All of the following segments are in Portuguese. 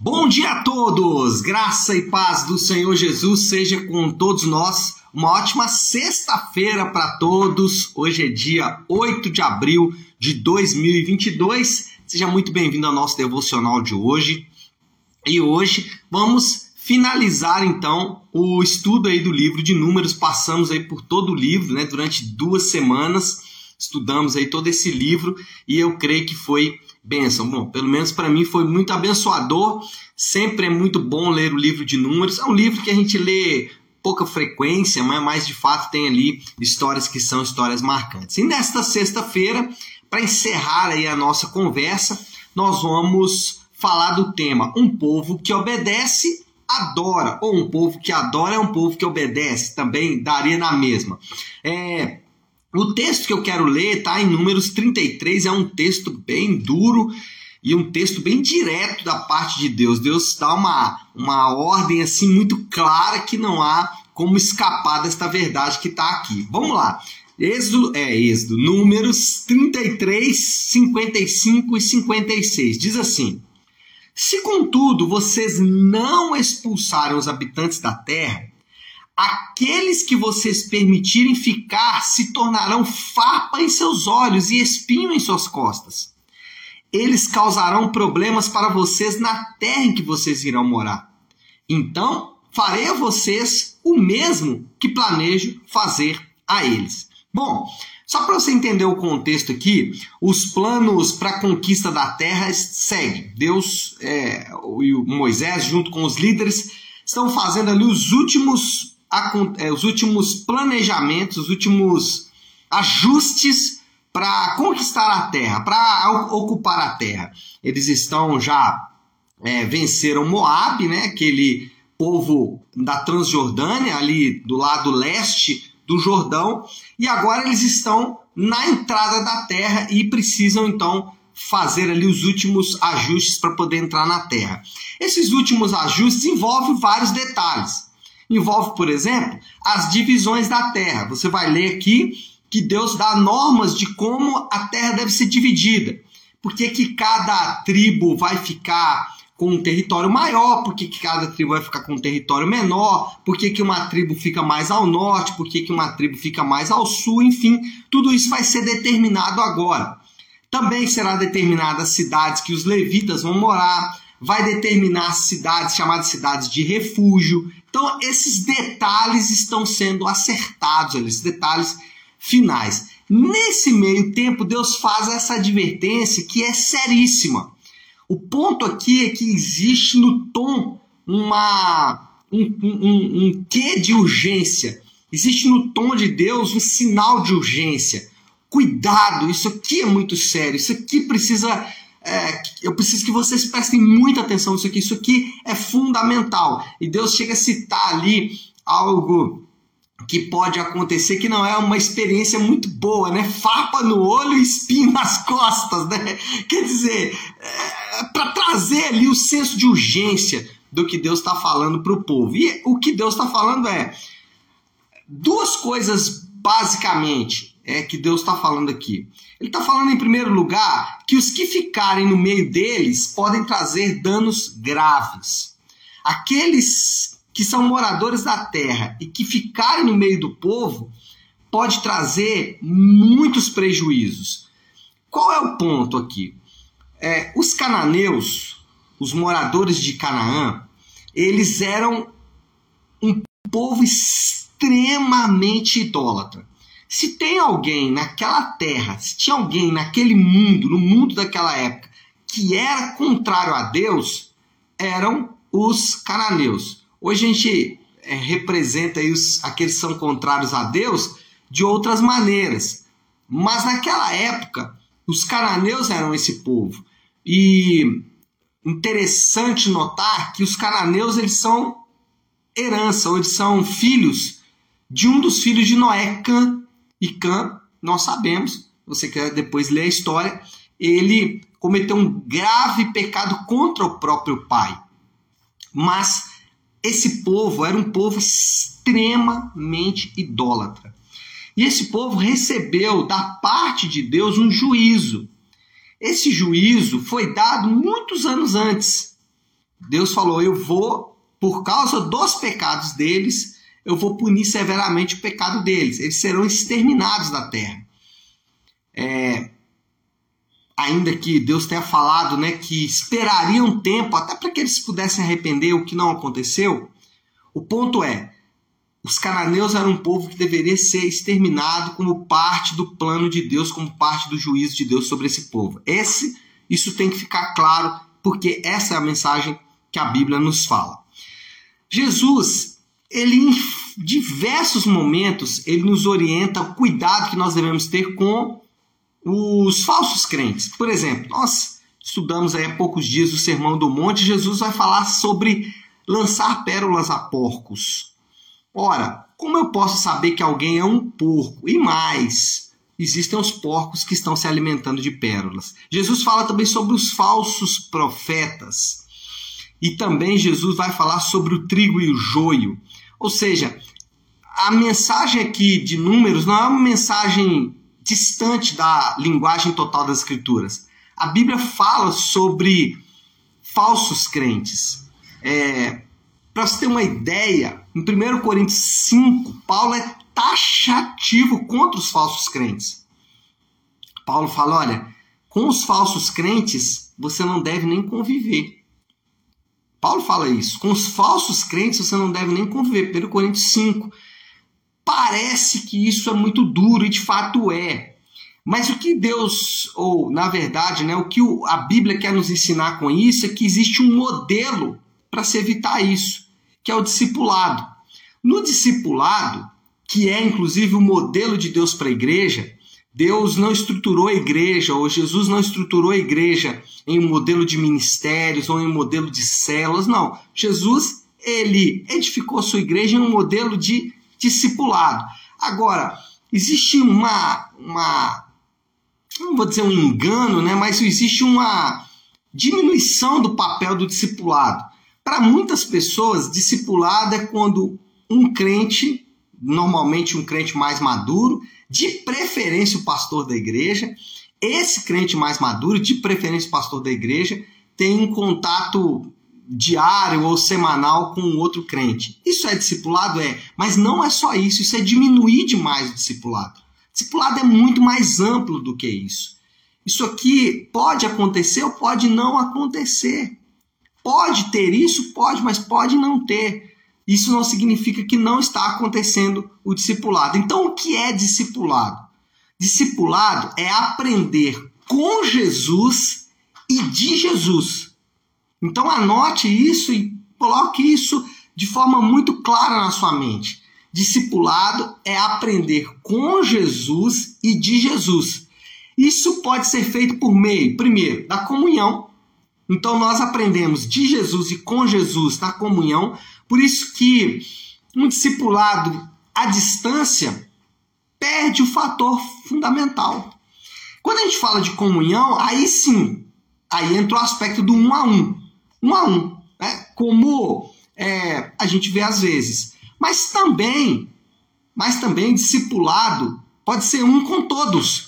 Bom dia a todos! Graça e paz do Senhor Jesus seja com todos nós. Uma ótima sexta-feira para todos. Hoje é dia 8 de abril de 2022. Seja muito bem-vindo ao nosso devocional de hoje. E hoje vamos finalizar então o estudo aí do livro de Números. Passamos aí por todo o livro, né, durante duas semanas. Estudamos aí todo esse livro e eu creio que foi bênção. Bom, pelo menos para mim foi muito abençoador. Sempre é muito bom ler o livro de números. É um livro que a gente lê pouca frequência, mas de fato tem ali histórias que são histórias marcantes. E nesta sexta-feira, para encerrar aí a nossa conversa, nós vamos falar do tema Um povo que obedece adora, ou um povo que adora é um povo que obedece, também daria na mesma. É, o texto que eu quero ler está em Números 33, é um texto bem duro e um texto bem direto da parte de Deus. Deus dá uma, uma ordem assim muito clara que não há como escapar desta verdade que está aqui. Vamos lá. Êxodo, é Êxodo, Números 33, 55 e 56. Diz assim: Se contudo vocês não expulsaram os habitantes da terra, Aqueles que vocês permitirem ficar se tornarão farpa em seus olhos e espinho em suas costas. Eles causarão problemas para vocês na terra em que vocês irão morar. Então, farei a vocês o mesmo que planejo fazer a eles. Bom, só para você entender o contexto aqui, os planos para a conquista da terra seguem. Deus é, e Moisés, junto com os líderes, estão fazendo ali os últimos os últimos planejamentos, os últimos ajustes para conquistar a terra, para ocupar a terra. Eles estão já é, venceram Moab, né, aquele povo da Transjordânia, ali do lado leste do Jordão, e agora eles estão na entrada da terra e precisam então fazer ali os últimos ajustes para poder entrar na terra. Esses últimos ajustes envolvem vários detalhes. Envolve, por exemplo, as divisões da terra. Você vai ler aqui que Deus dá normas de como a terra deve ser dividida. Por que, que cada tribo vai ficar com um território maior, por que, que cada tribo vai ficar com um território menor, por que, que uma tribo fica mais ao norte, por que, que uma tribo fica mais ao sul, enfim, tudo isso vai ser determinado agora. Também será determinada as cidades que os levitas vão morar, vai determinar cidades chamadas cidades de refúgio. Então, esses detalhes estão sendo acertados, esses detalhes finais. Nesse meio tempo, Deus faz essa advertência que é seríssima. O ponto aqui é que existe no tom uma, um, um, um quê de urgência. Existe no tom de Deus um sinal de urgência. Cuidado, isso aqui é muito sério, isso aqui precisa é, eu preciso que vocês prestem muita atenção nisso aqui. Isso aqui é fundamental. E Deus chega a citar ali algo que pode acontecer que não é uma experiência muito boa, né? Fapa no olho e espinho nas costas, né? Quer dizer, é, para trazer ali o senso de urgência do que Deus está falando para o povo. E o que Deus está falando é duas coisas basicamente é que Deus está falando aqui. Ele está falando, em primeiro lugar, que os que ficarem no meio deles podem trazer danos graves. Aqueles que são moradores da terra e que ficarem no meio do povo pode trazer muitos prejuízos. Qual é o ponto aqui? É, os cananeus, os moradores de Canaã, eles eram um povo extremamente idólatra. Se tem alguém naquela terra, se tinha alguém naquele mundo, no mundo daquela época, que era contrário a Deus, eram os cananeus. Hoje a gente é, representa aí os, aqueles que são contrários a Deus de outras maneiras. Mas naquela época, os cananeus eram esse povo. E interessante notar que os cananeus eles são herança, ou eles são filhos de um dos filhos de Noé, Cã. E Cã, nós sabemos, você quer depois ler a história, ele cometeu um grave pecado contra o próprio pai. Mas esse povo era um povo extremamente idólatra. E esse povo recebeu da parte de Deus um juízo. Esse juízo foi dado muitos anos antes. Deus falou: Eu vou, por causa dos pecados deles, eu vou punir severamente o pecado deles. Eles serão exterminados da terra. É, ainda que Deus tenha falado né, que esperaria um tempo até para que eles pudessem arrepender, o que não aconteceu, o ponto é: os cananeus eram um povo que deveria ser exterminado como parte do plano de Deus, como parte do juízo de Deus sobre esse povo. Esse, isso tem que ficar claro, porque essa é a mensagem que a Bíblia nos fala. Jesus, ele em diversos momentos, ele nos orienta o cuidado que nós devemos ter com os falsos crentes. Por exemplo, nós estudamos aí há poucos dias o Sermão do Monte, Jesus vai falar sobre lançar pérolas a porcos. Ora, como eu posso saber que alguém é um porco? E mais, existem os porcos que estão se alimentando de pérolas. Jesus fala também sobre os falsos profetas. E também Jesus vai falar sobre o trigo e o joio. Ou seja, a mensagem aqui de números não é uma mensagem distante da linguagem total das escrituras. A Bíblia fala sobre falsos crentes. É, Para você ter uma ideia, em 1 Coríntios 5, Paulo é taxativo contra os falsos crentes. Paulo fala: olha, com os falsos crentes você não deve nem conviver. Paulo fala isso. Com os falsos crentes você não deve nem conviver. 1 Coríntios 5. Parece que isso é muito duro e de fato é. Mas o que Deus, ou na verdade, né, o que a Bíblia quer nos ensinar com isso é que existe um modelo para se evitar isso, que é o discipulado. No discipulado, que é inclusive o modelo de Deus para a igreja, Deus não estruturou a igreja, ou Jesus não estruturou a igreja em um modelo de ministérios ou em um modelo de células, não. Jesus, ele edificou sua igreja em um modelo de discipulado. Agora, existe uma, uma não vou dizer um engano, né, mas existe uma diminuição do papel do discipulado. Para muitas pessoas, discipulado é quando um crente, normalmente um crente mais maduro, de preferência o pastor da igreja, esse crente mais maduro, de preferência o pastor da igreja, tem um contato diário ou semanal com outro crente. Isso é discipulado? É, mas não é só isso, isso é diminuir demais o discipulado. Discipulado é muito mais amplo do que isso. Isso aqui pode acontecer ou pode não acontecer. Pode ter isso, pode, mas pode não ter. Isso não significa que não está acontecendo o discipulado. Então, o que é discipulado? Discipulado é aprender com Jesus e de Jesus. Então, anote isso e coloque isso de forma muito clara na sua mente. Discipulado é aprender com Jesus e de Jesus. Isso pode ser feito por meio, primeiro, da comunhão. Então nós aprendemos de Jesus e com Jesus na comunhão. Por isso que um discipulado à distância perde o fator fundamental. Quando a gente fala de comunhão, aí sim, aí entra o aspecto do um a um. Um a um. Né? Como é, a gente vê às vezes. Mas também, mas também discipulado pode ser um com todos.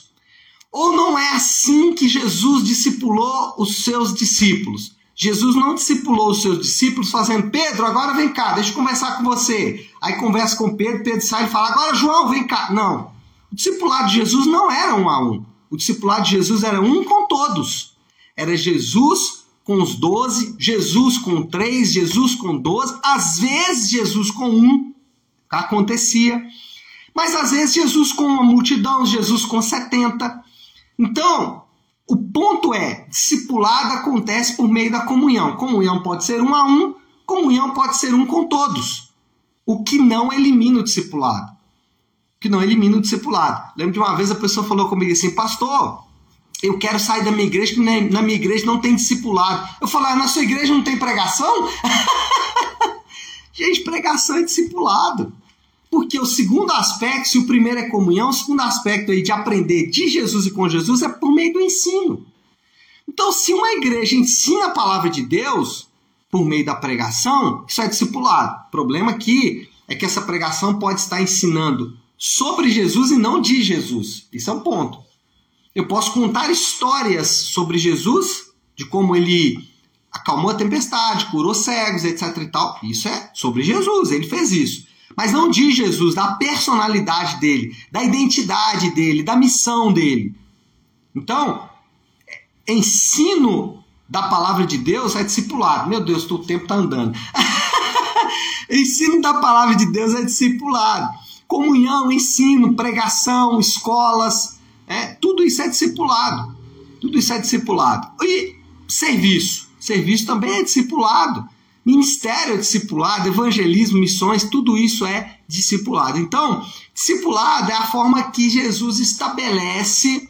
Ou não é assim que Jesus discipulou os seus discípulos? Jesus não discipulou os seus discípulos fazendo, Pedro, agora vem cá, deixa eu conversar com você. Aí conversa com Pedro, Pedro sai e fala, agora João, vem cá. Não. O discipulado de Jesus não era um a um. O discipulado de Jesus era um com todos. Era Jesus com os doze, Jesus com três, Jesus com doze, às vezes Jesus com um, acontecia, mas às vezes Jesus com uma multidão, Jesus com setenta. Então, o ponto é, discipulado acontece por meio da comunhão. Comunhão pode ser um a um, comunhão pode ser um com todos. O que não elimina o discipulado. O que não elimina o discipulado. Lembro de uma vez a pessoa falou comigo assim, pastor, eu quero sair da minha igreja, porque na minha igreja não tem discipulado. Eu falo, ah, na sua igreja não tem pregação? Gente, pregação é discipulado. Porque o segundo aspecto, se o primeiro é comunhão, o segundo aspecto aí de aprender de Jesus e com Jesus é por meio do ensino. Então, se uma igreja ensina a palavra de Deus por meio da pregação, isso é discipulado. O problema aqui é que essa pregação pode estar ensinando sobre Jesus e não de Jesus. Isso é um ponto. Eu posso contar histórias sobre Jesus, de como ele acalmou a tempestade, curou cegos, etc e tal. Isso é sobre Jesus, ele fez isso. Mas não de Jesus, da personalidade dele, da identidade dele, da missão dele. Então, ensino da palavra de Deus é discipulado. Meu Deus, o tempo está andando. ensino da palavra de Deus é discipulado. Comunhão, ensino, pregação, escolas, é, tudo isso é discipulado. Tudo isso é discipulado. E serviço. Serviço também é discipulado. Ministério discipulado, evangelismo, missões, tudo isso é discipulado. Então, discipulado é a forma que Jesus estabelece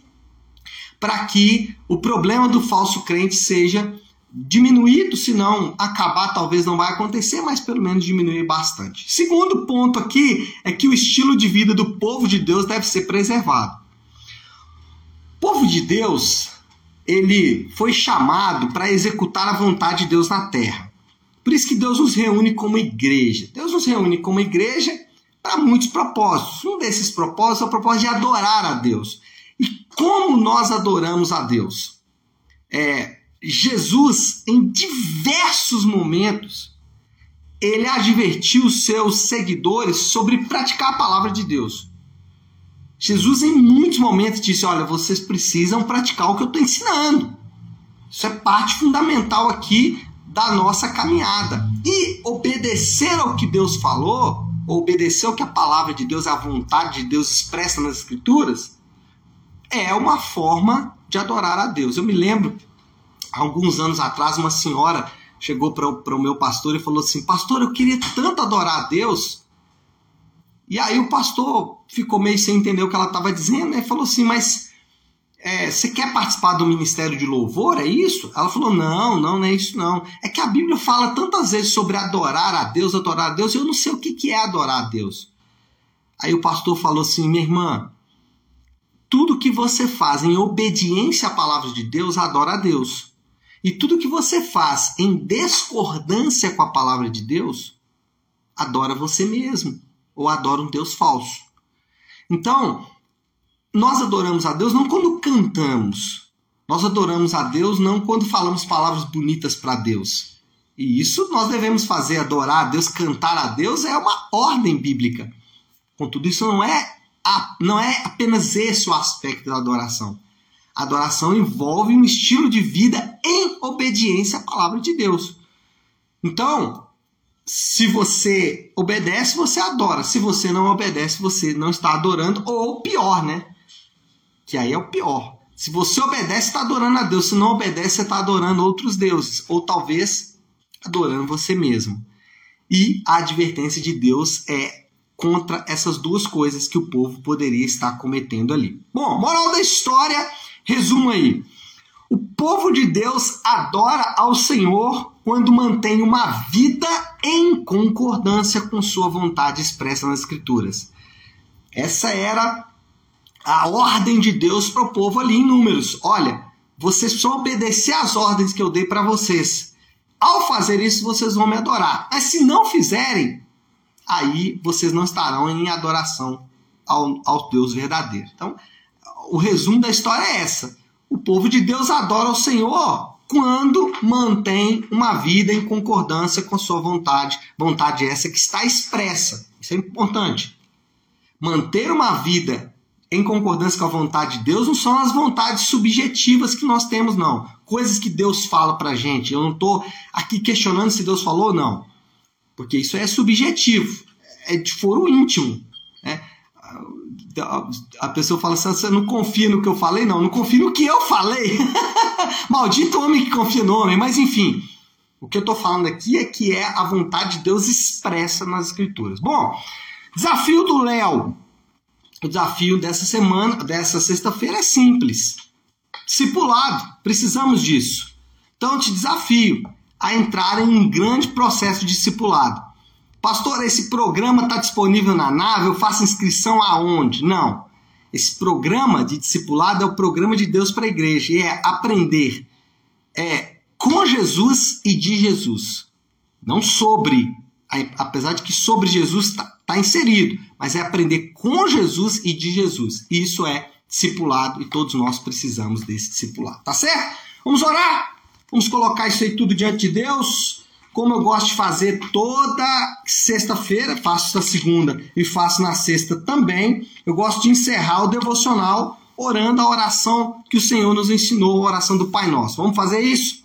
para que o problema do falso crente seja diminuído, se não acabar, talvez não vai acontecer, mas pelo menos diminuir bastante. Segundo ponto aqui é que o estilo de vida do povo de Deus deve ser preservado. O povo de Deus, ele foi chamado para executar a vontade de Deus na terra. Por isso que Deus nos reúne como igreja. Deus nos reúne como igreja para muitos propósitos. Um desses propósitos é o propósito de adorar a Deus. E como nós adoramos a Deus? É, Jesus, em diversos momentos, ele advertiu os seus seguidores sobre praticar a palavra de Deus. Jesus, em muitos momentos, disse: Olha, vocês precisam praticar o que eu estou ensinando. Isso é parte fundamental aqui da nossa caminhada. E obedecer ao que Deus falou, obedecer ao que a palavra de Deus, a vontade de Deus expressa nas Escrituras, é uma forma de adorar a Deus. Eu me lembro, alguns anos atrás, uma senhora chegou para o meu pastor e falou assim: Pastor, eu queria tanto adorar a Deus. E aí o pastor ficou meio sem entender o que ela estava dizendo, né? Falou assim: Mas é, você quer participar do ministério de louvor? É isso? Ela falou: Não, não, não é isso não. É que a Bíblia fala tantas vezes sobre adorar a Deus, adorar a Deus, eu não sei o que, que é adorar a Deus. Aí o pastor falou assim: Minha irmã, tudo que você faz em obediência à palavra de Deus adora a Deus. E tudo que você faz em discordância com a palavra de Deus adora você mesmo ou adora um Deus falso. Então, nós adoramos a Deus não quando cantamos. Nós adoramos a Deus não quando falamos palavras bonitas para Deus. E isso nós devemos fazer, adorar a Deus, cantar a Deus, é uma ordem bíblica. Contudo, isso não é a, não é apenas esse o aspecto da adoração. A adoração envolve um estilo de vida em obediência à palavra de Deus. Então, se você obedece, você adora. Se você não obedece, você não está adorando, ou pior, né? Que aí é o pior. Se você obedece, está adorando a Deus. Se não obedece, você está adorando outros deuses. Ou talvez adorando você mesmo. E a advertência de Deus é contra essas duas coisas que o povo poderia estar cometendo ali. Bom, moral da história, resumo aí. O povo de Deus adora ao Senhor quando mantém uma vida em concordância com sua vontade expressa nas Escrituras. Essa era a ordem de Deus para o povo ali em Números. Olha, vocês precisam obedecer às ordens que eu dei para vocês. Ao fazer isso, vocês vão me adorar. Mas se não fizerem, aí vocês não estarão em adoração ao, ao Deus verdadeiro. Então, o resumo da história é essa. O povo de Deus adora o Senhor quando mantém uma vida em concordância com a sua vontade, vontade essa que está expressa. Isso é importante. Manter uma vida em concordância com a vontade de Deus não são as vontades subjetivas que nós temos, não. Coisas que Deus fala pra gente. Eu não estou aqui questionando se Deus falou ou não. Porque isso é subjetivo, é de foro íntimo. Né? A pessoa fala assim: você não confia no que eu falei? Não, não confio no que eu falei. Maldito homem que confia no homem. Mas enfim, o que eu estou falando aqui é que é a vontade de Deus expressa nas Escrituras. Bom, desafio do Léo. O desafio dessa semana, dessa sexta-feira é simples. Discipulado, precisamos disso. Então te desafio a entrar em um grande processo de discipulado. Pastor, esse programa está disponível na nave, eu faço inscrição aonde? Não. Esse programa de discipulado é o programa de Deus para a igreja, e é aprender é, com Jesus e de Jesus. Não sobre, apesar de que sobre Jesus está tá inserido, mas é aprender com Jesus e de Jesus. Isso é discipulado e todos nós precisamos desse discipulado. Tá certo? Vamos orar? Vamos colocar isso aí tudo diante de Deus. Como eu gosto de fazer toda sexta-feira, faço na segunda e faço na sexta também, eu gosto de encerrar o devocional orando a oração que o Senhor nos ensinou, a oração do Pai Nosso. Vamos fazer isso?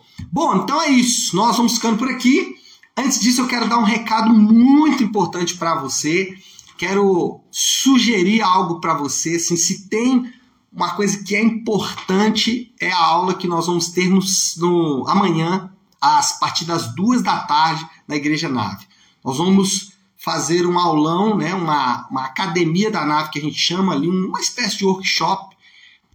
Bom, então é isso. Nós vamos ficando por aqui. Antes disso, eu quero dar um recado muito importante para você. Quero sugerir algo para você. Assim, se tem uma coisa que é importante, é a aula que nós vamos ter no, no amanhã, às partir das duas da tarde, na Igreja Nave. Nós vamos fazer um aulão, né, uma, uma academia da nave que a gente chama ali, uma espécie de workshop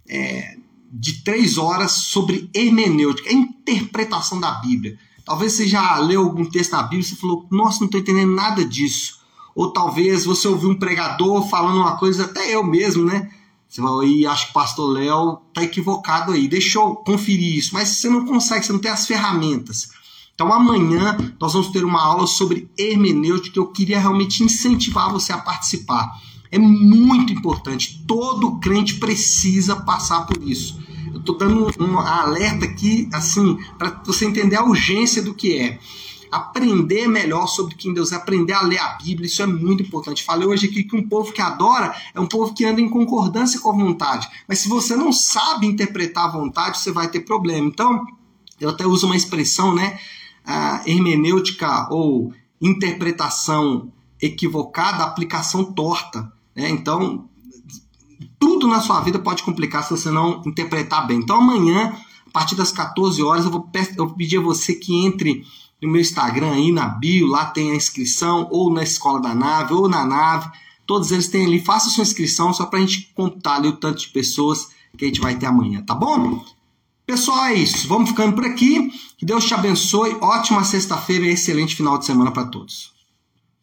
é, de três horas sobre hermenêutica, a interpretação da Bíblia. Talvez você já leu algum texto da Bíblia e você falou, nossa, não estou entendendo nada disso. Ou talvez você ouviu um pregador falando uma coisa, até eu mesmo, né? Você vai e acho que o pastor Léo está equivocado aí. Deixa eu conferir isso. Mas você não consegue, você não tem as ferramentas. Então amanhã nós vamos ter uma aula sobre hermenêutica que eu queria realmente incentivar você a participar. É muito importante. Todo crente precisa passar por isso. Eu estou dando um alerta aqui, assim, para você entender a urgência do que é. Aprender melhor sobre quem Deus é, aprender a ler a Bíblia, isso é muito importante. Falei hoje aqui que um povo que adora é um povo que anda em concordância com a vontade. Mas se você não sabe interpretar a vontade, você vai ter problema. Então, eu até uso uma expressão, né? a hermenêutica ou interpretação equivocada, aplicação torta. Né? Então, tudo na sua vida pode complicar se você não interpretar bem. Então, amanhã, a partir das 14 horas, eu vou, eu vou pedir a você que entre no meu Instagram aí, na bio, lá tem a inscrição, ou na Escola da Nave, ou na Nave. Todos eles têm ali. Faça sua inscrição só para a gente contar ali o tanto de pessoas que a gente vai ter amanhã, tá bom? Pessoal, é isso. Vamos ficando por aqui. Que Deus te abençoe. Ótima sexta-feira e excelente final de semana para todos.